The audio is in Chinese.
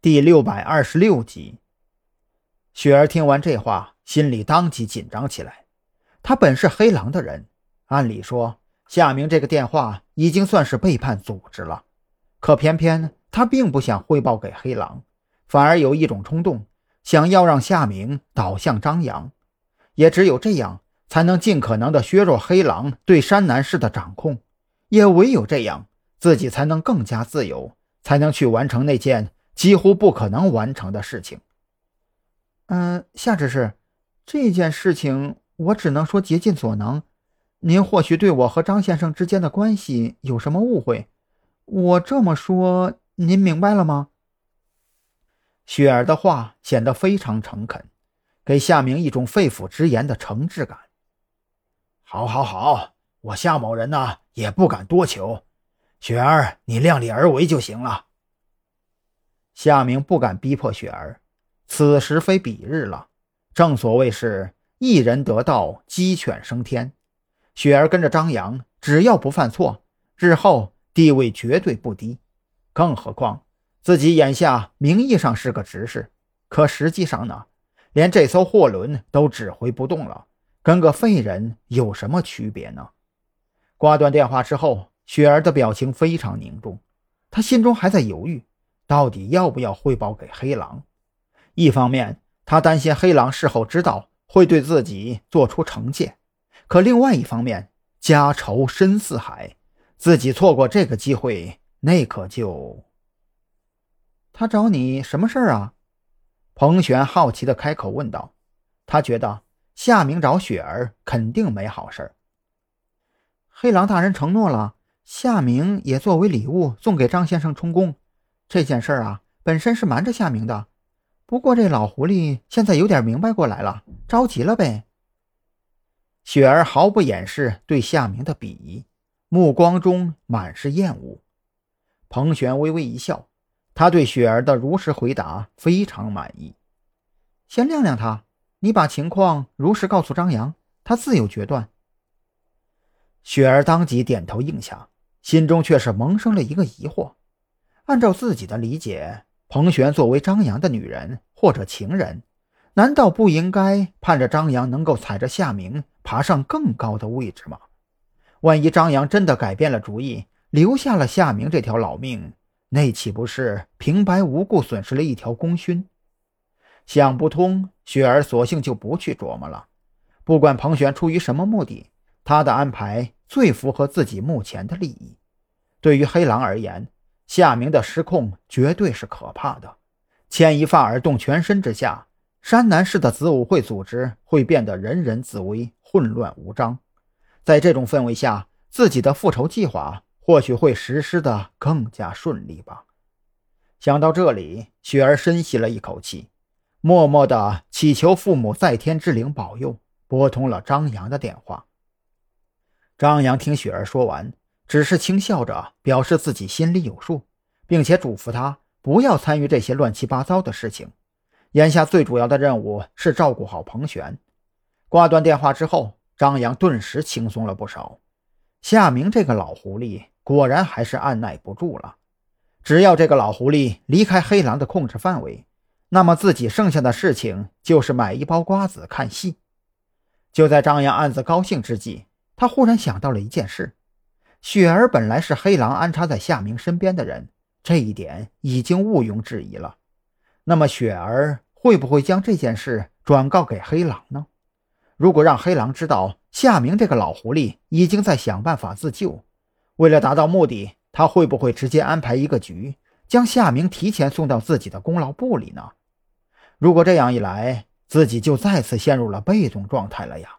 第六百二十六集，雪儿听完这话，心里当即紧张起来。他本是黑狼的人，按理说夏明这个电话已经算是背叛组织了，可偏偏他并不想汇报给黑狼，反而有一种冲动，想要让夏明倒向张扬。也只有这样，才能尽可能的削弱黑狼对山南市的掌控。也唯有这样，自己才能更加自由，才能去完成那件。几乎不可能完成的事情。嗯，夏执事，这件事情我只能说竭尽所能。您或许对我和张先生之间的关系有什么误会，我这么说，您明白了吗？雪儿的话显得非常诚恳，给夏明一种肺腑之言的诚挚感。好，好，好，我夏某人呢也不敢多求，雪儿，你量力而为就行了。夏明不敢逼迫雪儿，此时非彼日了。正所谓是一人得道，鸡犬升天。雪儿跟着张扬，只要不犯错，日后地位绝对不低。更何况自己眼下名义上是个执事，可实际上呢，连这艘货轮都指挥不动了，跟个废人有什么区别呢？挂断电话之后，雪儿的表情非常凝重，她心中还在犹豫。到底要不要汇报给黑狼？一方面，他担心黑狼事后知道会对自己做出惩戒；可另外一方面，家仇深似海，自己错过这个机会，那可就……他找你什么事儿啊？彭璇好奇地开口问道。他觉得夏明找雪儿肯定没好事儿。黑狼大人承诺了，夏明也作为礼物送给张先生充公。这件事儿啊，本身是瞒着夏明的，不过这老狐狸现在有点明白过来了，着急了呗。雪儿毫不掩饰对夏明的鄙夷，目光中满是厌恶。彭璇微微一笑，他对雪儿的如实回答非常满意。先晾晾他，你把情况如实告诉张扬，他自有决断。雪儿当即点头应下，心中却是萌生了一个疑惑。按照自己的理解，彭璇作为张扬的女人或者情人，难道不应该盼着张扬能够踩着夏明爬上更高的位置吗？万一张扬真的改变了主意，留下了夏明这条老命，那岂不是平白无故损失了一条功勋？想不通，雪儿索性就不去琢磨了。不管彭璇出于什么目的，他的安排最符合自己目前的利益。对于黑狼而言，夏明的失控绝对是可怕的，牵一发而动全身之下，山南市的子午会组织会变得人人自危、混乱无章。在这种氛围下，自己的复仇计划或许会实施的更加顺利吧。想到这里，雪儿深吸了一口气，默默地祈求父母在天之灵保佑，拨通了张扬的电话。张扬听雪儿说完。只是轻笑着表示自己心里有数，并且嘱咐他不要参与这些乱七八糟的事情。眼下最主要的任务是照顾好彭璇。挂断电话之后，张扬顿时轻松了不少。夏明这个老狐狸果然还是按耐不住了。只要这个老狐狸离开黑狼的控制范围，那么自己剩下的事情就是买一包瓜子看戏。就在张扬暗自高兴之际，他忽然想到了一件事。雪儿本来是黑狼安插在夏明身边的人，这一点已经毋庸置疑了。那么雪儿会不会将这件事转告给黑狼呢？如果让黑狼知道夏明这个老狐狸已经在想办法自救，为了达到目的，他会不会直接安排一个局，将夏明提前送到自己的功劳簿里呢？如果这样一来，自己就再次陷入了被动状态了呀。